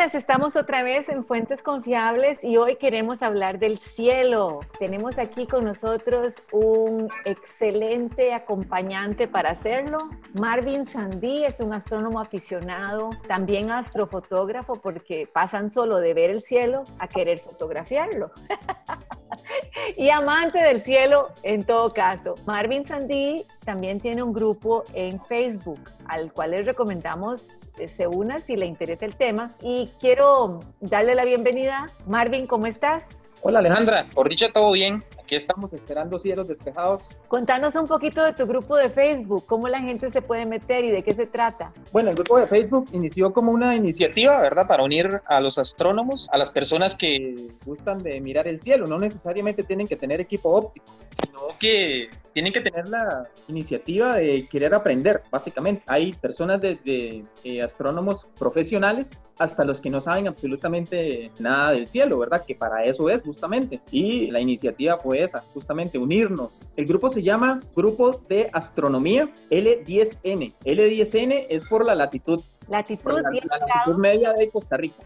Buenas, estamos otra vez en Fuentes Confiables y hoy queremos hablar del cielo. Tenemos aquí con nosotros un excelente acompañante para hacerlo. Marvin Sandí es un astrónomo aficionado, también astrofotógrafo porque pasan solo de ver el cielo a querer fotografiarlo. y amante del cielo en todo caso. Marvin Sandí también tiene un grupo en Facebook al cual les recomendamos se una si le interesa el tema. Y quiero darle la bienvenida. Marvin, ¿cómo estás? Hola Alejandra, por dicha todo bien. Aquí estamos esperando cielos despejados. Contanos un poquito de tu grupo de Facebook, cómo la gente se puede meter y de qué se trata. Bueno, el grupo de Facebook inició como una iniciativa, ¿verdad? Para unir a los astrónomos, a las personas que gustan de mirar el cielo. No necesariamente tienen que tener equipo óptico, sino que tienen que tener la iniciativa de querer aprender, básicamente. Hay personas desde eh, astrónomos profesionales hasta los que no saben absolutamente nada del cielo, ¿verdad? Que para eso es justamente. Y la iniciativa fue esa, justamente unirnos. El grupo se llama Grupo de Astronomía L10N. L10N es por la latitud. Latitud, la, latitud media de Costa Rica.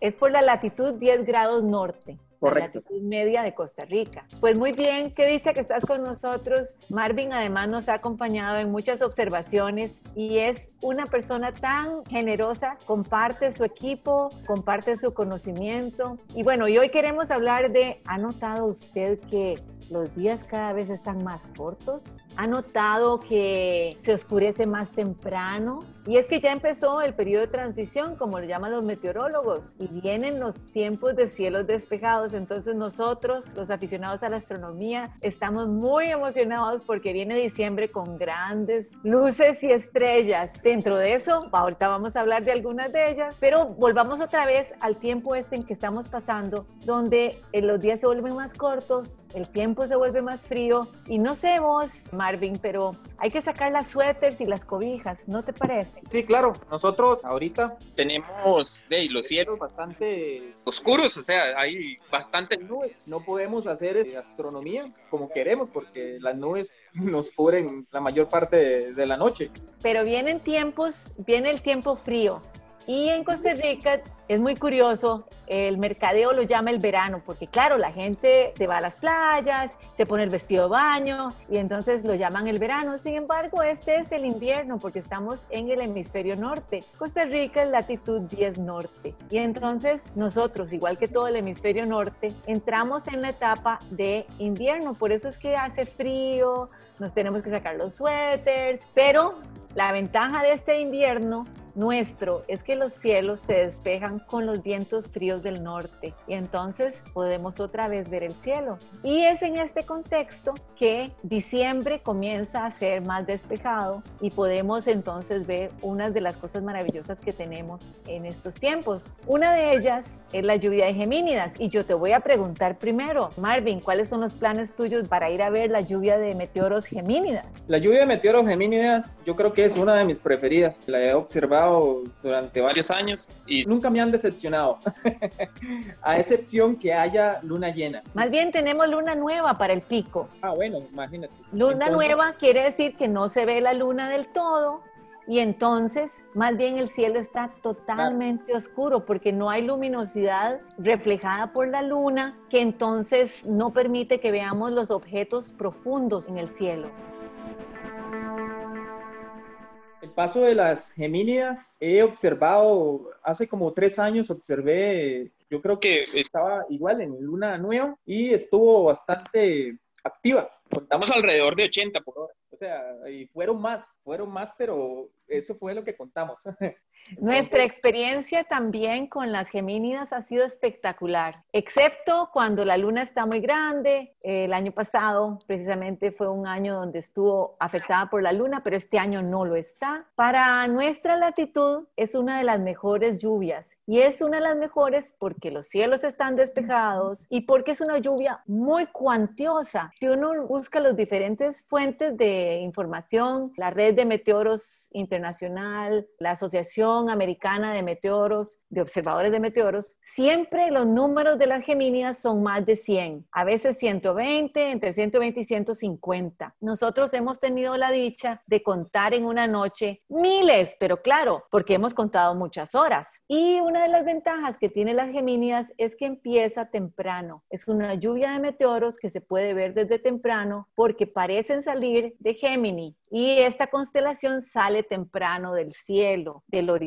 Es por la latitud 10 grados norte. Correcto. La latitud media de Costa Rica. Pues muy bien, qué dicha que estás con nosotros. Marvin además nos ha acompañado en muchas observaciones y es una persona tan generosa, comparte su equipo, comparte su conocimiento. Y bueno, y hoy queremos hablar de, ¿ha notado usted que los días cada vez están más cortos. ¿Ha notado que se oscurece más temprano? Y es que ya empezó el periodo de transición, como lo llaman los meteorólogos, y vienen los tiempos de cielos despejados. Entonces nosotros, los aficionados a la astronomía, estamos muy emocionados porque viene diciembre con grandes luces y estrellas. Dentro de eso, ahorita vamos a hablar de algunas de ellas, pero volvamos otra vez al tiempo este en que estamos pasando, donde eh, los días se vuelven más cortos, el tiempo se vuelve más frío y no sé vos, Marvin, pero hay que sacar las suéteres y las cobijas, ¿no te parece? Sí, claro. Nosotros ahorita tenemos de, los cielos bastante oscuros, o sea, hay No podemos hacer eh, astronomía como queremos porque las nubes nos cubren la mayor parte de la noche. Pero vienen tiempos, viene el tiempo frío. Y en Costa Rica es muy curioso, el mercadeo lo llama el verano, porque claro, la gente se va a las playas, se pone el vestido de baño y entonces lo llaman el verano. Sin embargo, este es el invierno porque estamos en el hemisferio norte. Costa Rica es latitud 10 norte. Y entonces nosotros, igual que todo el hemisferio norte, entramos en la etapa de invierno. Por eso es que hace frío, nos tenemos que sacar los suéteres, pero la ventaja de este invierno nuestro es que los cielos se despejan con los vientos fríos del norte y entonces podemos otra vez ver el cielo. Y es en este contexto que diciembre comienza a ser más despejado y podemos entonces ver unas de las cosas maravillosas que tenemos en estos tiempos. Una de ellas es la lluvia de Gemínidas y yo te voy a preguntar primero, Marvin, ¿cuáles son los planes tuyos para ir a ver la lluvia de meteoros Gemínidas? La lluvia de meteoros Gemínidas yo creo que es una de mis preferidas. La he observado durante varios años y nunca me han decepcionado, a excepción que haya luna llena. Más bien tenemos luna nueva para el pico. Ah, bueno, imagínate. Luna nueva quiere decir que no se ve la luna del todo, y entonces más bien el cielo está totalmente oscuro porque no hay luminosidad reflejada por la luna que entonces no permite que veamos los objetos profundos en el cielo. Paso de las Gemínidas he observado, hace como tres años observé, yo creo que estaba igual en luna nueva y estuvo bastante activa. Contamos alrededor de 80 por hora. O sea, y fueron más, fueron más, pero eso fue lo que contamos. Nuestra experiencia también con las gemínidas ha sido espectacular, excepto cuando la luna está muy grande. El año pasado precisamente fue un año donde estuvo afectada por la luna, pero este año no lo está. Para nuestra latitud es una de las mejores lluvias y es una de las mejores porque los cielos están despejados y porque es una lluvia muy cuantiosa. Si uno busca las diferentes fuentes de información, la red de meteoros internacional, la Asociación Americana de Meteoros, de Observadores de Meteoros, siempre los números de las gemínidas son más de 100, a veces 120, entre 120 y 150. Nosotros hemos tenido la dicha de contar en una noche miles, pero claro, porque hemos contado muchas horas. Y una de las ventajas que tiene las gemínidas es que empieza temprano. Es una lluvia de meteoros que se puede ver desde temprano porque parecen salir de Gémini y esta constelación sale temprano del cielo, del horizonte.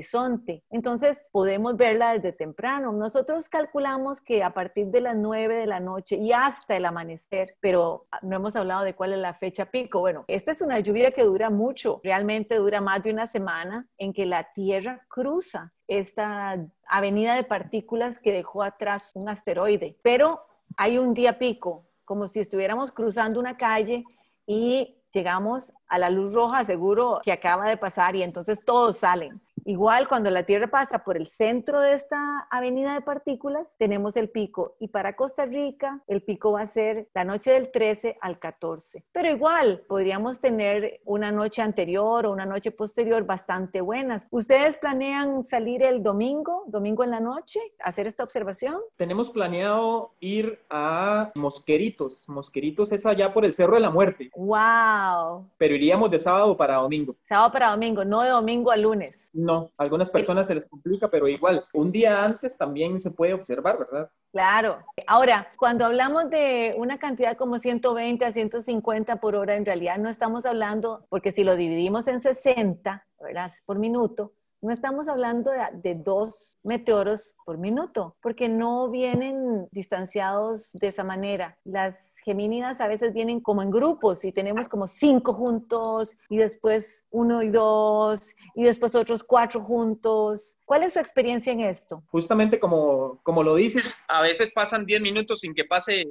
Entonces podemos verla desde temprano. Nosotros calculamos que a partir de las 9 de la noche y hasta el amanecer, pero no hemos hablado de cuál es la fecha pico. Bueno, esta es una lluvia que dura mucho, realmente dura más de una semana en que la Tierra cruza esta avenida de partículas que dejó atrás un asteroide. Pero hay un día pico, como si estuviéramos cruzando una calle y llegamos a la luz roja seguro que acaba de pasar y entonces todos salen. Igual cuando la Tierra pasa por el centro de esta avenida de partículas, tenemos el pico. Y para Costa Rica, el pico va a ser la noche del 13 al 14. Pero igual, podríamos tener una noche anterior o una noche posterior bastante buenas. ¿Ustedes planean salir el domingo, domingo en la noche, a hacer esta observación? Tenemos planeado ir a Mosqueritos. Mosqueritos es allá por el Cerro de la Muerte. ¡Wow! Pero iríamos de sábado para domingo. Sábado para domingo, no de domingo a lunes. No, algunas personas se les complica, pero igual, un día antes también se puede observar, ¿verdad? Claro. Ahora, cuando hablamos de una cantidad como 120 a 150 por hora, en realidad no estamos hablando, porque si lo dividimos en 60, ¿verdad? Por minuto, no estamos hablando de, dos meteoros por minuto, porque no vienen distanciados de esa manera. Las gemínidas a veces vienen como en grupos y tenemos como cinco juntos y después uno y dos y después otros cuatro juntos. ¿Cuál es su experiencia en esto? Justamente como, como lo dices, a veces pasan 10 minutos sin que pase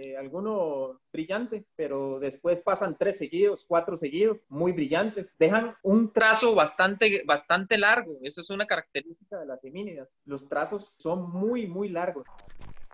eh, alguno brillante, pero después pasan tres seguidos, cuatro seguidos, muy brillantes. Dejan un trazo bastante, bastante largo. Eso es una característica de las gemínidas. Los trazos son muy, muy largos.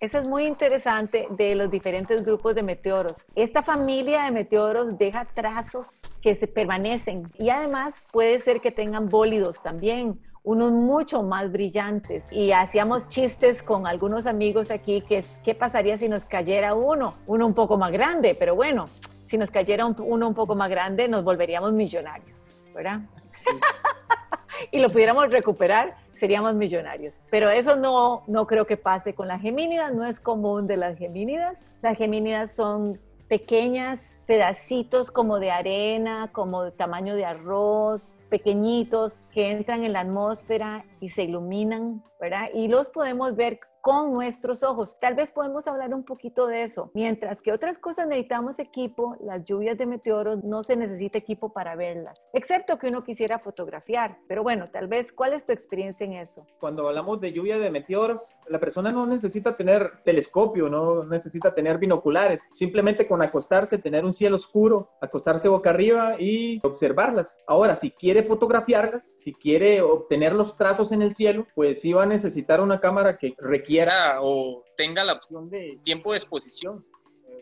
Eso es muy interesante de los diferentes grupos de meteoros. Esta familia de meteoros deja trazos que se permanecen y además puede ser que tengan bólidos también unos mucho más brillantes. Y hacíamos chistes con algunos amigos aquí que qué pasaría si nos cayera uno, uno un poco más grande, pero bueno, si nos cayera uno un poco más grande nos volveríamos millonarios, ¿verdad? y lo pudiéramos recuperar, seríamos millonarios. Pero eso no, no creo que pase con las gemínidas, no es común de las gemínidas. Las gemínidas son pequeñas pedacitos como de arena, como de tamaño de arroz, pequeñitos que entran en la atmósfera y se iluminan, ¿verdad? Y los podemos ver con nuestros ojos. Tal vez podemos hablar un poquito de eso. Mientras que otras cosas necesitamos equipo, las lluvias de meteoros no se necesita equipo para verlas, excepto que uno quisiera fotografiar. Pero bueno, tal vez, ¿cuál es tu experiencia en eso? Cuando hablamos de lluvia de meteoros, la persona no necesita tener telescopio, no necesita tener binoculares, simplemente con acostarse, tener un cielo oscuro, acostarse boca arriba y observarlas. Ahora, si quiere fotografiarlas, si quiere obtener los trazos en el cielo, pues sí va a necesitar una cámara que requiere o tenga la opción de tiempo de exposición,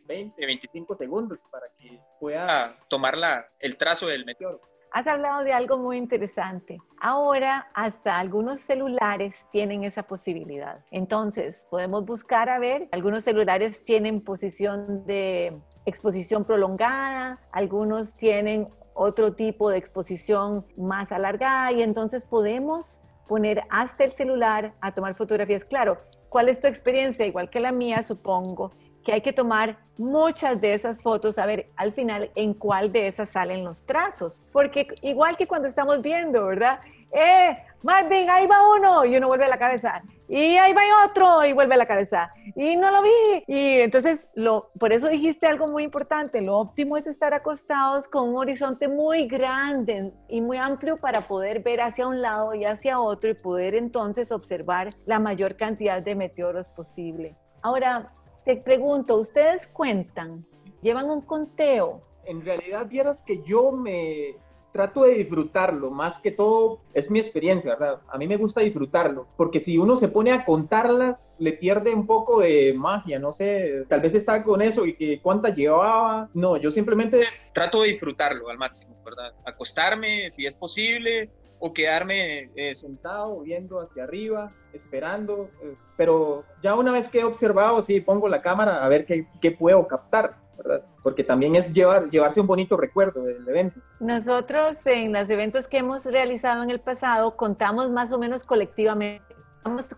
20, eh, 25 segundos, para que pueda tomar la, el trazo del meteoro. Has hablado de algo muy interesante. Ahora hasta algunos celulares tienen esa posibilidad. Entonces, podemos buscar a ver, algunos celulares tienen posición de exposición prolongada, algunos tienen otro tipo de exposición más alargada y entonces podemos poner hasta el celular a tomar fotografías. Claro, ¿cuál es tu experiencia? Igual que la mía, supongo que hay que tomar muchas de esas fotos, a ver al final en cuál de esas salen los trazos. Porque igual que cuando estamos viendo, ¿verdad? ¡Eh, Marvin, ahí va uno! Y uno vuelve a la cabeza y ahí va otro y vuelve a la cabeza y no lo vi. Y entonces, lo, por eso dijiste algo muy importante, lo óptimo es estar acostados con un horizonte muy grande y muy amplio para poder ver hacia un lado y hacia otro y poder entonces observar la mayor cantidad de meteoros posible. Ahora, te pregunto, ¿ustedes cuentan? ¿Llevan un conteo? En realidad, vieras que yo me trato de disfrutarlo, más que todo es mi experiencia, ¿verdad? A mí me gusta disfrutarlo, porque si uno se pone a contarlas, le pierde un poco de magia, no sé, tal vez está con eso y que cuántas llevaba. No, yo simplemente trato de disfrutarlo al máximo, ¿verdad? Acostarme si es posible, o quedarme eh, sentado viendo hacia arriba, esperando. Eh, pero ya una vez que he observado, sí, pongo la cámara a ver qué, qué puedo captar. Porque también es llevar, llevarse un bonito recuerdo del evento. Nosotros en los eventos que hemos realizado en el pasado contamos más o menos colectivamente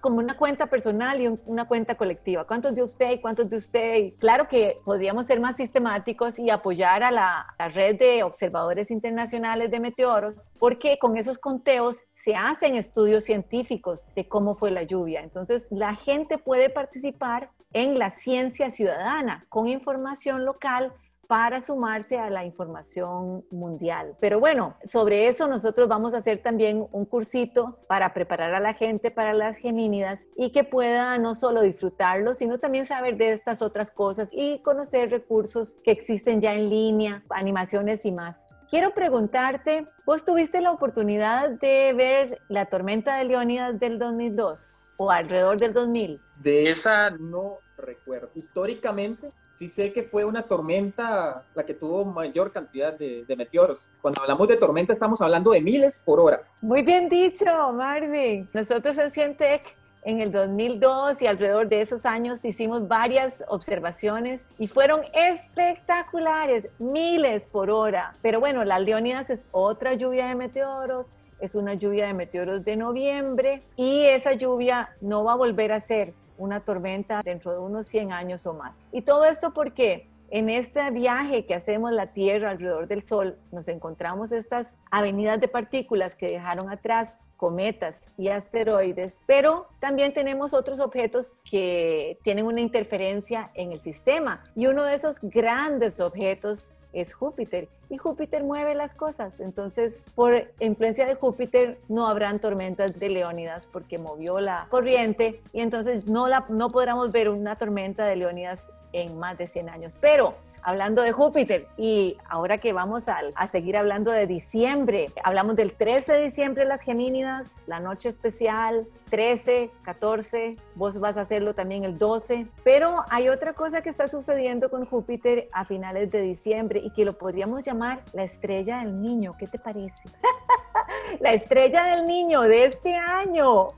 como una cuenta personal y una cuenta colectiva. ¿Cuántos de usted y cuántos de usted? claro que podríamos ser más sistemáticos y apoyar a la, red de observadores internacionales de meteoros, porque con esos conteos se hacen estudios científicos de cómo fue la lluvia. Entonces, la gente puede participar en la ciencia ciudadana con información local para sumarse a la información mundial. Pero bueno, sobre eso nosotros vamos a hacer también un cursito para preparar a la gente para las gemínidas y que pueda no solo disfrutarlo, sino también saber de estas otras cosas y conocer recursos que existen ya en línea, animaciones y más. Quiero preguntarte, ¿vos tuviste la oportunidad de ver la tormenta de Leónidas del 2002 o alrededor del 2000? De esa no recuerdo. Históricamente, sí sé que fue una tormenta la que tuvo mayor cantidad de, meteoros. Cuando hablamos de tormenta estamos hablando de miles por hora. Muy bien dicho, Marvin. Nosotros en Cientec en el 2002 y alrededor de esos años hicimos varias observaciones y fueron espectaculares, miles por hora. Pero bueno, las Leónidas es otra lluvia de meteoros, es una lluvia de meteoros de noviembre y esa lluvia no va a volver a ser una tormenta dentro de unos 100 años o más. Y todo esto porque en este viaje que hacemos la Tierra alrededor del Sol, nos encontramos estas avenidas de partículas que dejaron atrás cometas y asteroides, pero también tenemos otros objetos que tienen una interferencia en el sistema. Y uno de esos grandes objetos es Júpiter y Júpiter mueve las cosas. Entonces, por influencia de Júpiter no habrán tormentas de Leónidas porque movió la corriente y entonces no, la, no podremos ver una tormenta de Leónidas en más de 100 años. Pero hablando de Júpiter. Y ahora que vamos a, seguir hablando de diciembre, hablamos del 13 de diciembre las Gemínidas, la noche especial, 13, 14, vos vas a hacerlo también el 12, pero hay otra cosa que está sucediendo con Júpiter a finales de diciembre y que lo podríamos llamar la estrella del niño, ¿qué te parece? la estrella del niño de este año,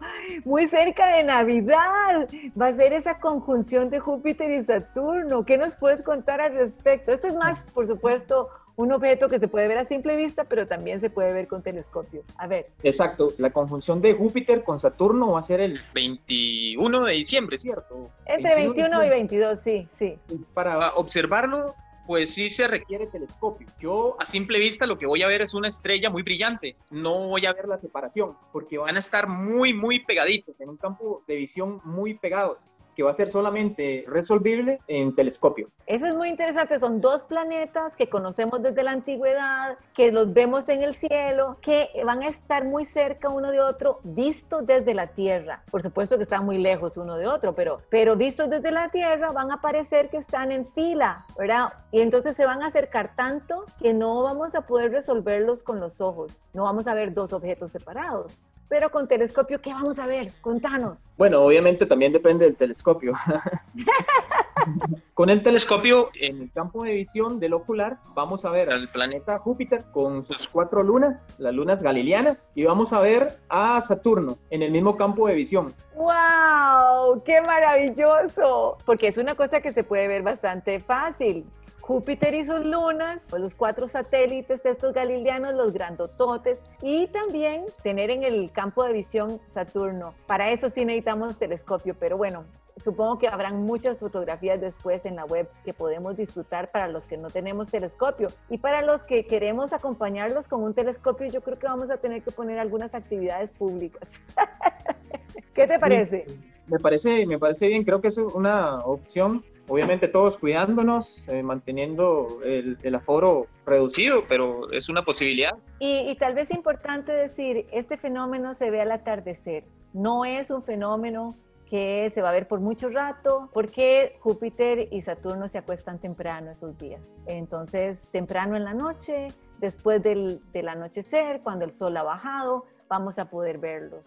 muy cerca de Navidad, va a ser esa conjunción de Júpiter y Saturno. ¿Qué nos puedes contar al respecto? Esto es más, por supuesto, un objeto que se puede ver a simple vista, pero también se puede ver con telescopio. A ver. Exacto, la conjunción de Júpiter con Saturno va a ser el 21 de diciembre, ¿cierto? Entre 21, y 22, sí, sí. Para observarlo, pues sí se requiere telescopio. Yo a simple vista lo que voy a ver es una estrella muy brillante, no voy a ver la separación, porque van a estar muy, muy pegaditos, en un campo de visión muy pegados que va a ser solamente resolvible en telescopio. Eso es muy interesante, son dos planetas que conocemos desde la antigüedad, que los vemos en el cielo, que van a estar muy cerca uno de otro, vistos desde la Tierra. Por supuesto que están muy lejos uno de otro, pero, pero vistos desde la Tierra van a parecer que están en fila, ¿verdad? Y entonces se van a acercar tanto que no vamos a poder resolverlos con los ojos, no vamos a ver dos objetos separados. Pero con telescopio, ¿qué vamos a ver? Contanos. Bueno, obviamente también depende del telescopio. con el telescopio, en el campo de visión del ocular, vamos a ver al planeta Júpiter con sus cuatro lunas, las lunas galileanas, y vamos a ver a Saturno en el mismo campo de visión. ¡Wow! ¡Qué maravilloso! Porque es una cosa que se puede ver bastante fácil. Júpiter y sus lunas, pues los cuatro satélites de estos galileanos, los grandototes, y también tener en el campo de visión Saturno. Para eso sí necesitamos telescopio, pero bueno, supongo que habrán muchas fotografías después en la web que podemos disfrutar para los que no tenemos telescopio. Y para los que queremos acompañarlos con un telescopio, yo creo que vamos a tener que poner algunas actividades públicas. ¿Qué te parece? Me parece, me parece bien, creo que es una opción obviamente todos cuidándonos, eh, manteniendo el, aforo reducido, pero es una posibilidad. Y, tal vez importante decir, este fenómeno se ve al atardecer, no es un fenómeno que se va a ver por mucho rato, porque Júpiter y Saturno se acuestan temprano esos días. Entonces, temprano en la noche, después del anochecer, cuando el sol ha bajado, vamos a poder verlos.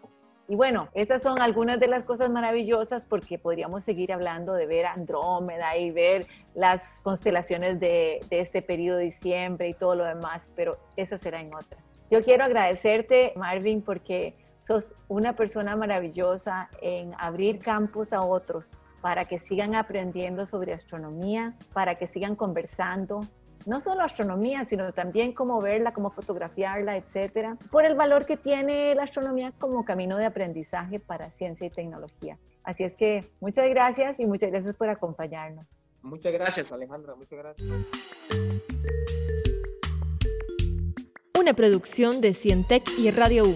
Y bueno, estas son algunas de las cosas maravillosas porque podríamos seguir hablando de ver Andrómeda y ver las constelaciones de, este periodo de diciembre y todo lo demás, pero esa será en otra. Yo quiero agradecerte, Marvin, porque sos una persona maravillosa en abrir campos a otros para que sigan aprendiendo sobre astronomía, para que sigan conversando, no solo astronomía, sino también cómo verla, cómo fotografiarla, etcétera, por el valor que tiene la astronomía como camino de aprendizaje para ciencia y tecnología. Así es que muchas gracias y muchas gracias por acompañarnos. Muchas gracias, Alejandra, muchas gracias. Una producción de Cientec y Radio U.